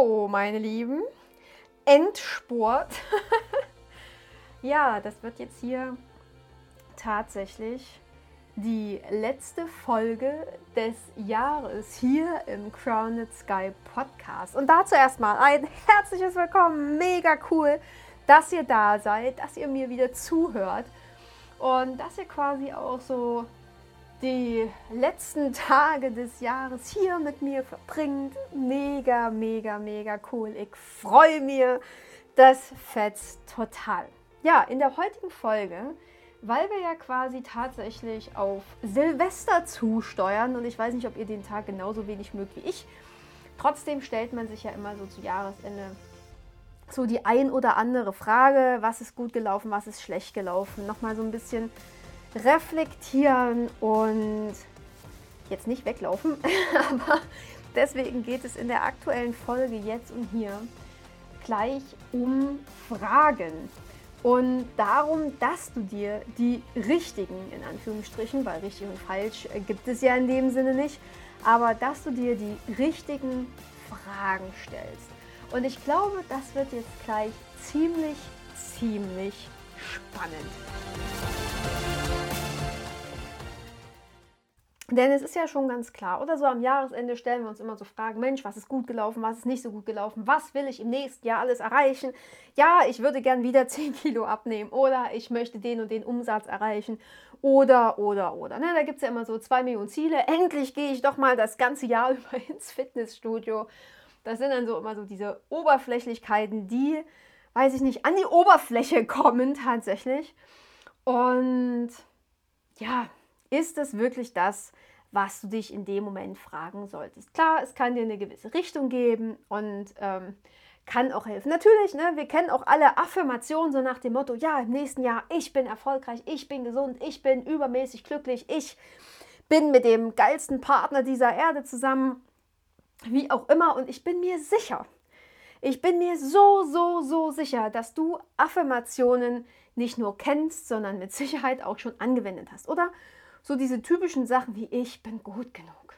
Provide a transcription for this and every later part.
Meine Lieben, Endsport. ja, das wird jetzt hier tatsächlich die letzte Folge des Jahres hier im Crowned Sky Podcast. Und dazu erstmal ein herzliches Willkommen. Mega cool, dass ihr da seid, dass ihr mir wieder zuhört und dass ihr quasi auch so die letzten Tage des Jahres hier mit mir verbringt. Mega, mega, mega cool. Ich freue mich. Das fetzt total. Ja, in der heutigen Folge, weil wir ja quasi tatsächlich auf Silvester zusteuern und ich weiß nicht, ob ihr den Tag genauso wenig mögt wie ich. Trotzdem stellt man sich ja immer so zu Jahresende so die ein oder andere Frage, was ist gut gelaufen, was ist schlecht gelaufen. Nochmal so ein bisschen reflektieren und jetzt nicht weglaufen, aber deswegen geht es in der aktuellen Folge jetzt und hier gleich um Fragen und darum, dass du dir die richtigen, in Anführungsstrichen, weil richtig und falsch gibt es ja in dem Sinne nicht, aber dass du dir die richtigen Fragen stellst. Und ich glaube, das wird jetzt gleich ziemlich, ziemlich spannend. Denn es ist ja schon ganz klar, oder so am Jahresende stellen wir uns immer so Fragen, Mensch, was ist gut gelaufen, was ist nicht so gut gelaufen, was will ich im nächsten Jahr alles erreichen? Ja, ich würde gern wieder 10 Kilo abnehmen oder ich möchte den und den Umsatz erreichen oder, oder, oder. Ne, da gibt es ja immer so zwei Millionen Ziele. Endlich gehe ich doch mal das ganze Jahr über ins Fitnessstudio. Das sind dann so immer so diese Oberflächlichkeiten, die, weiß ich nicht, an die Oberfläche kommen tatsächlich. Und ja, ist es wirklich das, was du dich in dem Moment fragen solltest? Klar, es kann dir eine gewisse Richtung geben und ähm, kann auch helfen. Natürlich, ne, wir kennen auch alle Affirmationen so nach dem Motto, ja, im nächsten Jahr, ich bin erfolgreich, ich bin gesund, ich bin übermäßig glücklich, ich bin mit dem geilsten Partner dieser Erde zusammen, wie auch immer. Und ich bin mir sicher, ich bin mir so, so, so sicher, dass du Affirmationen nicht nur kennst, sondern mit Sicherheit auch schon angewendet hast, oder? so diese typischen Sachen wie ich bin gut genug.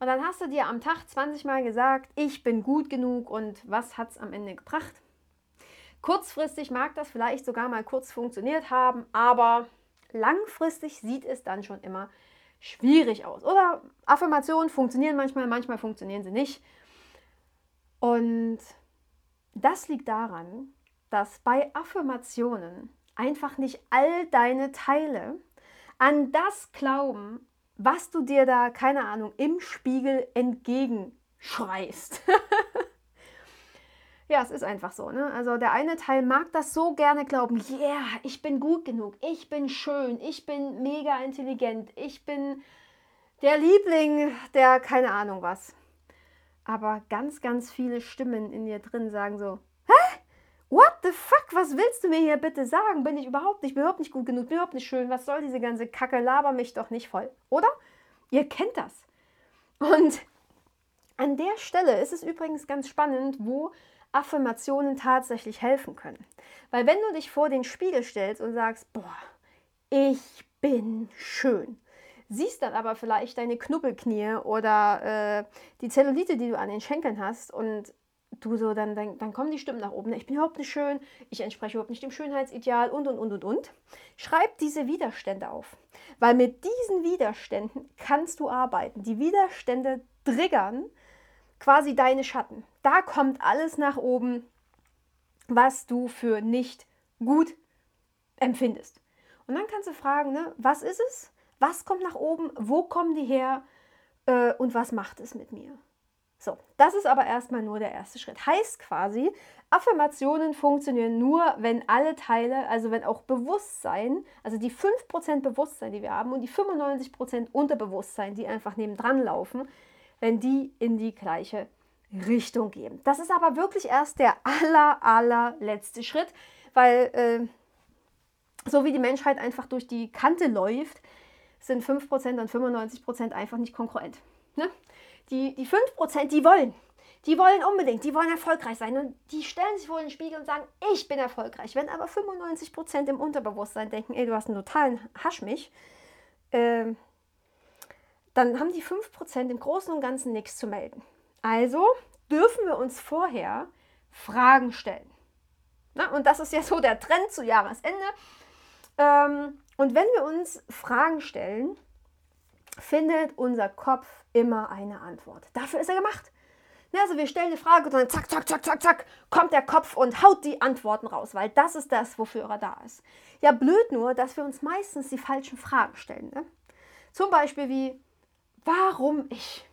Und dann hast du dir am Tag 20 Mal gesagt, ich bin gut genug und was hat es am Ende gebracht? Kurzfristig mag das vielleicht sogar mal kurz funktioniert haben, aber langfristig sieht es dann schon immer schwierig aus. Oder Affirmationen funktionieren manchmal, manchmal funktionieren sie nicht. Und das liegt daran, dass bei Affirmationen einfach nicht all deine Teile an das glauben, was du dir da, keine Ahnung, im Spiegel entgegenschreist. ja, es ist einfach so. Ne? Also der eine Teil mag das so gerne glauben, yeah, ich bin gut genug, ich bin schön, ich bin mega intelligent, ich bin der Liebling, der keine Ahnung was. Aber ganz, ganz viele Stimmen in dir drin sagen so, What the fuck? Was willst du mir hier bitte sagen? Bin ich überhaupt nicht, bin überhaupt nicht gut genug, bin überhaupt nicht schön. Was soll diese ganze Kacke? Laber mich doch nicht voll. Oder? Ihr kennt das. Und an der Stelle ist es übrigens ganz spannend, wo Affirmationen tatsächlich helfen können. Weil wenn du dich vor den Spiegel stellst und sagst, boah, ich bin schön, siehst dann aber vielleicht deine Knubbelknie oder äh, die Zellulite, die du an den Schenkeln hast und du so, dann, dann, dann kommen die Stimmen nach oben. Ich bin überhaupt nicht schön, ich entspreche überhaupt nicht dem Schönheitsideal und, und, und, und, und. Schreib diese Widerstände auf. Weil mit diesen Widerständen kannst du arbeiten. Die Widerstände triggern quasi deine Schatten. Da kommt alles nach oben, was du für nicht gut empfindest. Und dann kannst du fragen, ne, was ist es? Was kommt nach oben? Wo kommen die her? Äh, und was macht es mit mir? So, das ist aber erstmal nur der erste Schritt. Heißt quasi, Affirmationen funktionieren nur, wenn alle Teile, also wenn auch Bewusstsein, also die 5% Bewusstsein, die wir haben und die 95% Unterbewusstsein, die einfach nebendran laufen, wenn die in die gleiche Richtung gehen. Das ist aber wirklich erst der aller, allerletzte Schritt, weil äh, so wie die Menschheit einfach durch die Kante läuft, sind 5% und 95% einfach nicht konkurrent. Ne? Die, die 5%, die wollen. Die wollen unbedingt, die wollen erfolgreich sein. Und die stellen sich vor den Spiegel und sagen, ich bin erfolgreich. Wenn aber 95% im Unterbewusstsein denken, ey, du hast einen totalen Haschmich, äh, dann haben die 5% im Großen und Ganzen nichts zu melden. Also dürfen wir uns vorher Fragen stellen. Na, und das ist ja so der Trend zu Jahresende. Ähm, und wenn wir uns Fragen stellen, findet unser Kopf immer eine Antwort. Dafür ist er gemacht. Also wir stellen eine Frage und dann zack, zack, zack, zack, zack, kommt der Kopf und haut die Antworten raus, weil das ist das, wofür er da ist. Ja, blöd nur, dass wir uns meistens die falschen Fragen stellen. Ne? Zum Beispiel wie, warum ich?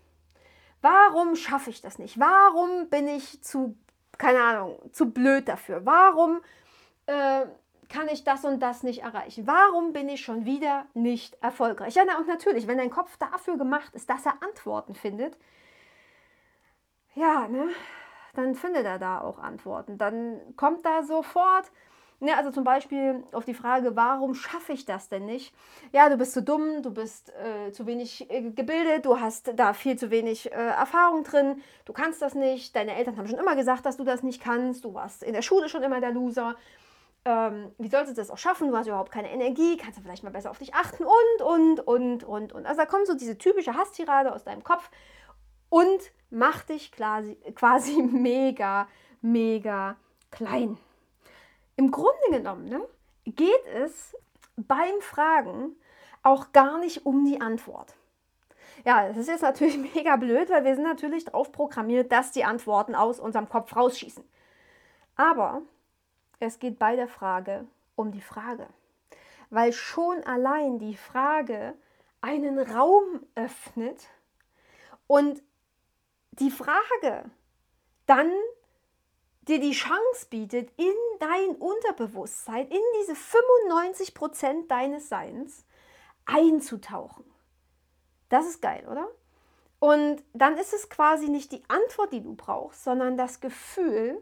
Warum schaffe ich das nicht? Warum bin ich zu, keine Ahnung, zu blöd dafür? Warum äh, kann ich das und das nicht erreichen? Warum bin ich schon wieder nicht erfolgreich? Ja, und natürlich, wenn dein Kopf dafür gemacht ist, dass er Antworten findet, ja, ne, dann findet er da auch Antworten. Dann kommt da sofort, ne, also zum Beispiel auf die Frage, warum schaffe ich das denn nicht? Ja, du bist zu dumm, du bist äh, zu wenig äh, gebildet, du hast da viel zu wenig äh, Erfahrung drin, du kannst das nicht, deine Eltern haben schon immer gesagt, dass du das nicht kannst, du warst in der Schule schon immer der Loser ähm, wie sollst du das auch schaffen? Du hast überhaupt keine Energie, kannst du vielleicht mal besser auf dich achten und, und, und, und, und. Also da kommt so diese typische Hasstirade aus deinem Kopf und macht dich quasi, quasi mega, mega klein. Im Grunde genommen ne, geht es beim Fragen auch gar nicht um die Antwort. Ja, das ist jetzt natürlich mega blöd, weil wir sind natürlich darauf programmiert, dass die Antworten aus unserem Kopf rausschießen. Aber es geht bei der Frage um die Frage. Weil schon allein die Frage einen Raum öffnet und die Frage dann dir die Chance bietet, in dein Unterbewusstsein, in diese 95 Prozent deines Seins einzutauchen. Das ist geil, oder? Und dann ist es quasi nicht die Antwort, die du brauchst, sondern das Gefühl,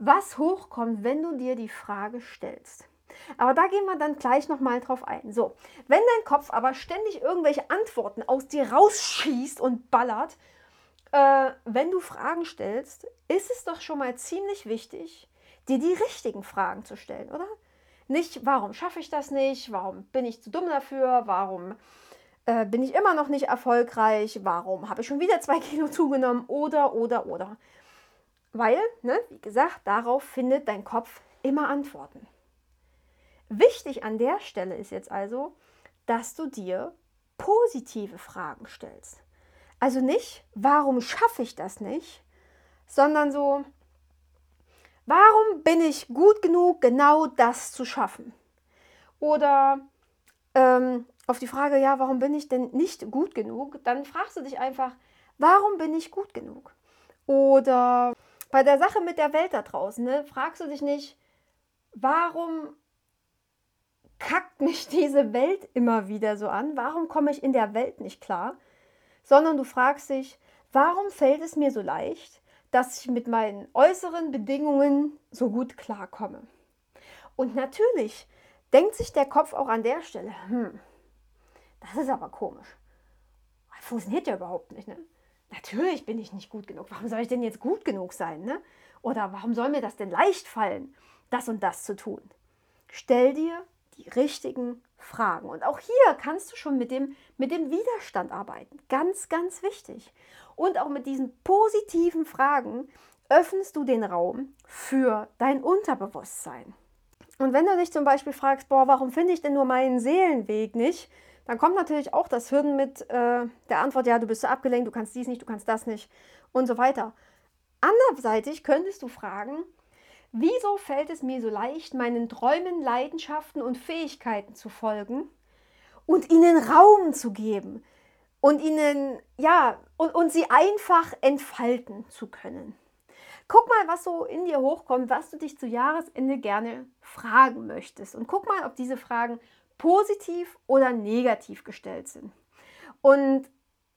was hochkommt, wenn du dir die Frage stellst. Aber da gehen wir dann gleich nochmal drauf ein. So, wenn dein Kopf aber ständig irgendwelche Antworten aus dir rausschießt und ballert, äh, wenn du Fragen stellst, ist es doch schon mal ziemlich wichtig, dir die richtigen Fragen zu stellen, oder? Nicht, warum schaffe ich das nicht? Warum bin ich zu dumm dafür? Warum äh, bin ich immer noch nicht erfolgreich? Warum habe ich schon wieder zwei Kilo zugenommen? Oder, oder, oder. Weil, ne, wie gesagt, darauf findet dein Kopf immer Antworten. Wichtig an der Stelle ist jetzt also, dass du dir positive Fragen stellst. Also nicht, warum schaffe ich das nicht, sondern so, warum bin ich gut genug, genau das zu schaffen? Oder ähm, auf die Frage, ja, warum bin ich denn nicht gut genug, dann fragst du dich einfach, warum bin ich gut genug? Oder bei der Sache mit der Welt da draußen, ne, fragst du dich nicht, warum kackt mich diese Welt immer wieder so an? Warum komme ich in der Welt nicht klar? Sondern du fragst dich, warum fällt es mir so leicht, dass ich mit meinen äußeren Bedingungen so gut klarkomme? Und natürlich denkt sich der Kopf auch an der Stelle, hm, das ist aber komisch. Funktioniert ja überhaupt nicht. Ne? Natürlich bin ich nicht gut genug. Warum soll ich denn jetzt gut genug sein? Ne? Oder warum soll mir das denn leicht fallen, das und das zu tun? Stell dir die richtigen Fragen. Und auch hier kannst du schon mit dem, mit dem Widerstand arbeiten. Ganz, ganz wichtig. Und auch mit diesen positiven Fragen öffnest du den Raum für dein Unterbewusstsein. Und wenn du dich zum Beispiel fragst, boah, warum finde ich denn nur meinen Seelenweg nicht? Dann kommt natürlich auch das Hürden mit äh, der Antwort, ja, du bist so abgelenkt, du kannst dies nicht, du kannst das nicht und so weiter. Anderseitig könntest du fragen, wieso fällt es mir so leicht, meinen Träumen, Leidenschaften und Fähigkeiten zu folgen und ihnen Raum zu geben und ihnen, ja, und, und sie einfach entfalten zu können. Guck mal, was so in dir hochkommt, was du dich zu Jahresende gerne fragen möchtest. Und guck mal, ob diese Fragen positiv oder negativ gestellt sind. Und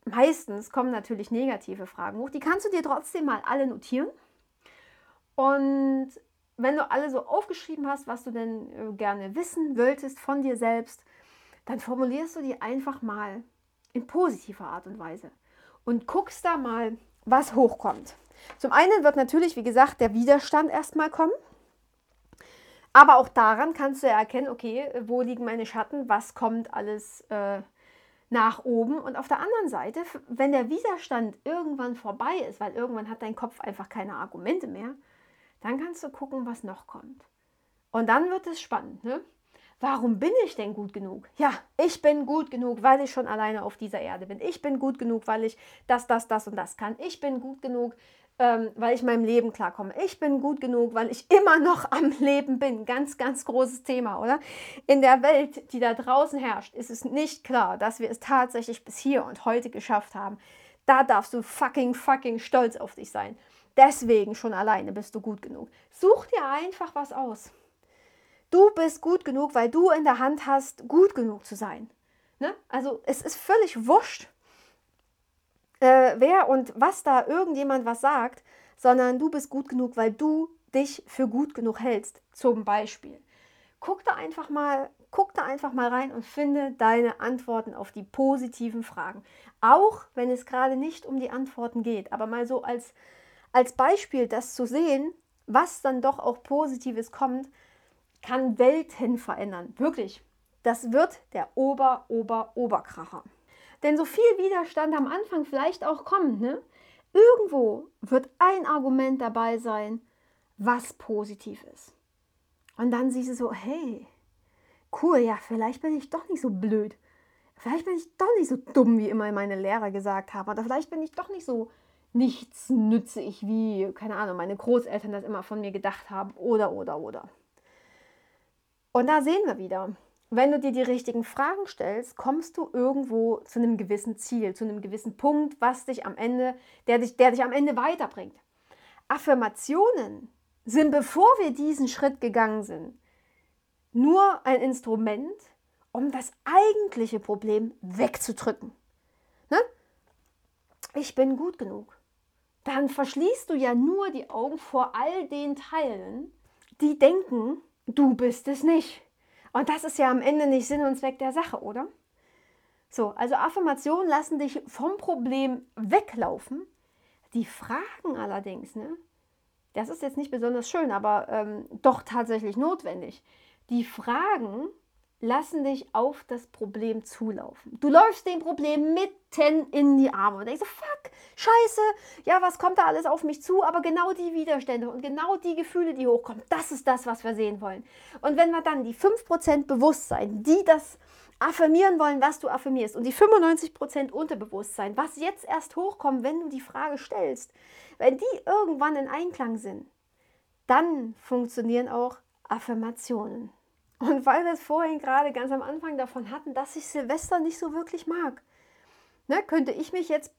meistens kommen natürlich negative Fragen hoch. Die kannst du dir trotzdem mal alle notieren. Und wenn du alle so aufgeschrieben hast, was du denn äh, gerne wissen wolltest von dir selbst, dann formulierst du die einfach mal in positiver Art und Weise und guckst da mal, was hochkommt. Zum einen wird natürlich, wie gesagt, der Widerstand erstmal kommen. Aber auch daran kannst du ja erkennen, okay, wo liegen meine Schatten, was kommt alles äh, nach oben und auf der anderen Seite, wenn der Widerstand irgendwann vorbei ist, weil irgendwann hat dein Kopf einfach keine Argumente mehr, dann kannst du gucken, was noch kommt. Und dann wird es spannend. Ne? Warum bin ich denn gut genug? Ja, ich bin gut genug, weil ich schon alleine auf dieser Erde bin. Ich bin gut genug, weil ich das, das, das und das kann. Ich bin gut genug, ähm, weil ich meinem Leben klarkomme. Ich bin gut genug, weil ich immer noch am Leben bin. Ganz, ganz großes Thema, oder? In der Welt, die da draußen herrscht, ist es nicht klar, dass wir es tatsächlich bis hier und heute geschafft haben. Da darfst du fucking, fucking stolz auf dich sein. Deswegen schon alleine bist du gut genug. Such dir einfach was aus. Du bist gut genug, weil du in der Hand hast, gut genug zu sein. Ne? Also es ist völlig wurscht, äh, wer und was da irgendjemand was sagt, sondern du bist gut genug, weil du dich für gut genug hältst. Zum Beispiel. Guck da einfach mal, guck da einfach mal rein und finde deine Antworten auf die positiven Fragen. Auch wenn es gerade nicht um die Antworten geht, aber mal so als, als Beispiel, das zu sehen, was dann doch auch Positives kommt, kann Welten verändern. Wirklich. Das wird der Ober, Ober, Oberkracher. Denn so viel Widerstand am Anfang vielleicht auch kommt, ne? irgendwo wird ein Argument dabei sein, was positiv ist. Und dann siehst du so, hey, cool, ja, vielleicht bin ich doch nicht so blöd. Vielleicht bin ich doch nicht so dumm, wie immer meine Lehrer gesagt haben. Oder vielleicht bin ich doch nicht so nichtsnützig, wie, keine Ahnung, meine Großeltern das immer von mir gedacht haben. Oder, oder, oder. Und da sehen wir wieder, wenn du dir die richtigen Fragen stellst, kommst du irgendwo zu einem gewissen Ziel, zu einem gewissen Punkt, was dich am Ende, der dich, der dich am Ende weiterbringt. Affirmationen sind, bevor wir diesen Schritt gegangen sind, nur ein Instrument, um das eigentliche Problem wegzudrücken. Ne? Ich bin gut genug. Dann verschließt du ja nur die Augen vor all den Teilen, die denken, du bist es nicht. Und das ist ja am Ende nicht Sinn und Zweck der Sache, oder? So, also Affirmationen lassen dich vom Problem weglaufen. Die Fragen allerdings, ne? Das ist jetzt nicht besonders schön, aber ähm, doch tatsächlich notwendig. Die Fragen lassen dich auf das Problem zulaufen. Du läufst dem Problem mitten in die Arme und denkst so, fuck, scheiße, ja, was kommt da alles auf mich zu? Aber genau die Widerstände und genau die Gefühle, die hochkommen, das ist das, was wir sehen wollen. Und wenn wir dann die 5% Bewusstsein, die das affirmieren wollen, was du affirmierst, und die 95% Unterbewusstsein, was jetzt erst hochkommt, wenn du die Frage stellst, wenn die irgendwann in Einklang sind, dann funktionieren auch Affirmationen. Und weil wir es vorhin gerade ganz am Anfang davon hatten, dass ich Silvester nicht so wirklich mag, ne, könnte ich mich jetzt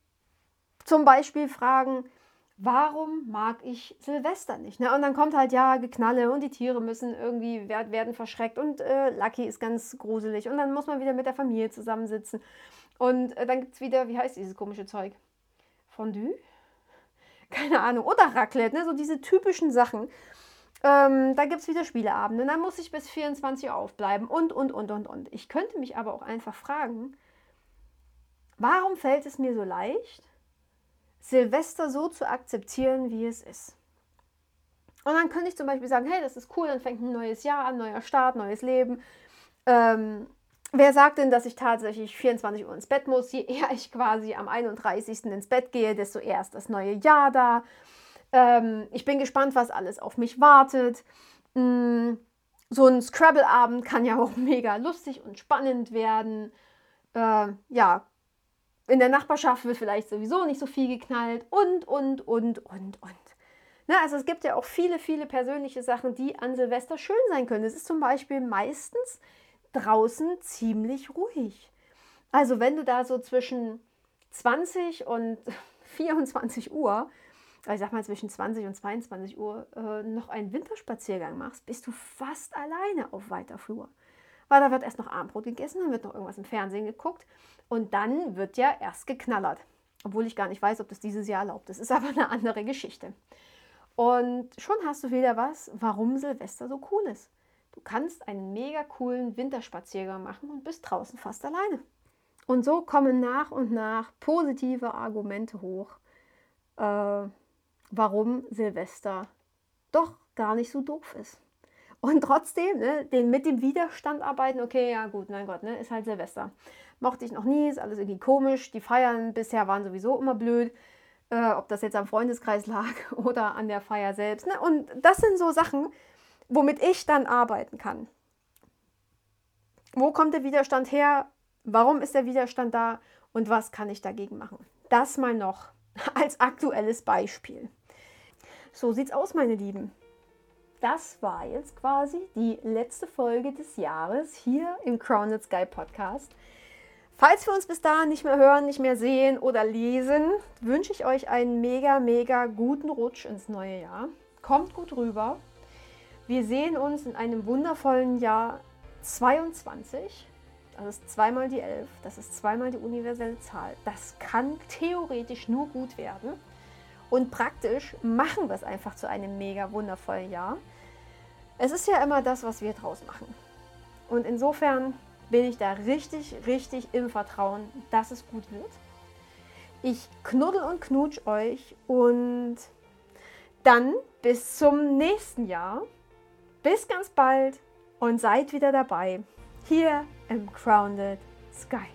zum Beispiel fragen, warum mag ich Silvester nicht? Ne? Und dann kommt halt ja Geknalle und die Tiere müssen irgendwie werden verschreckt und äh, Lucky ist ganz gruselig und dann muss man wieder mit der Familie zusammensitzen. Und äh, dann gibt es wieder, wie heißt dieses komische Zeug? Fondue? Keine Ahnung. Oder Raclette, ne? so diese typischen Sachen. Ähm, da gibt es wieder Spieleabende. Dann muss ich bis 24 Uhr aufbleiben und, und, und, und, und. Ich könnte mich aber auch einfach fragen, warum fällt es mir so leicht, Silvester so zu akzeptieren, wie es ist? Und dann könnte ich zum Beispiel sagen, hey, das ist cool, dann fängt ein neues Jahr an, neuer Start, neues Leben. Ähm, wer sagt denn, dass ich tatsächlich 24 Uhr ins Bett muss? Je eher ich quasi am 31. ins Bett gehe, desto eher ist das neue Jahr da. Ähm, ich bin gespannt, was alles auf mich wartet. Mm, so ein Scrabble-Abend kann ja auch mega lustig und spannend werden. Äh, ja, in der Nachbarschaft wird vielleicht sowieso nicht so viel geknallt und, und, und, und, und. Ne, also es gibt ja auch viele, viele persönliche Sachen, die an Silvester schön sein können. Es ist zum Beispiel meistens draußen ziemlich ruhig. Also wenn du da so zwischen 20 und 24 Uhr ich sag mal zwischen 20 und 22 Uhr, äh, noch einen Winterspaziergang machst, bist du fast alleine auf weiter Flur. Weil da wird erst noch Abendbrot gegessen, dann wird noch irgendwas im Fernsehen geguckt und dann wird ja erst geknallert. Obwohl ich gar nicht weiß, ob das dieses Jahr erlaubt ist. Ist aber eine andere Geschichte. Und schon hast du wieder was, warum Silvester so cool ist. Du kannst einen mega coolen Winterspaziergang machen und bist draußen fast alleine. Und so kommen nach und nach positive Argumente hoch. Äh, warum Silvester doch gar nicht so doof ist. Und trotzdem, ne, den, mit dem Widerstand arbeiten, okay, ja gut, mein Gott, ne, ist halt Silvester. mochte ich noch nie, ist alles irgendwie komisch. Die Feiern bisher waren sowieso immer blöd, äh, ob das jetzt am Freundeskreis lag oder an der Feier selbst. Ne? Und das sind so Sachen, womit ich dann arbeiten kann. Wo kommt der Widerstand her? Warum ist der Widerstand da? Und was kann ich dagegen machen? Das mal noch als aktuelles Beispiel. So sieht's aus, meine Lieben. Das war jetzt quasi die letzte Folge des Jahres hier im Crowned Sky Podcast. Falls wir uns bis dahin nicht mehr hören, nicht mehr sehen oder lesen, wünsche ich euch einen mega, mega guten Rutsch ins neue Jahr. Kommt gut rüber. Wir sehen uns in einem wundervollen Jahr 22. Das ist zweimal die 11, das ist zweimal die universelle Zahl. Das kann theoretisch nur gut werden. Und praktisch machen wir es einfach zu einem mega wundervollen Jahr. Es ist ja immer das, was wir draus machen. Und insofern bin ich da richtig, richtig im Vertrauen, dass es gut wird. Ich knuddel und knutsch euch und dann bis zum nächsten Jahr. Bis ganz bald und seid wieder dabei hier im Crowned Sky.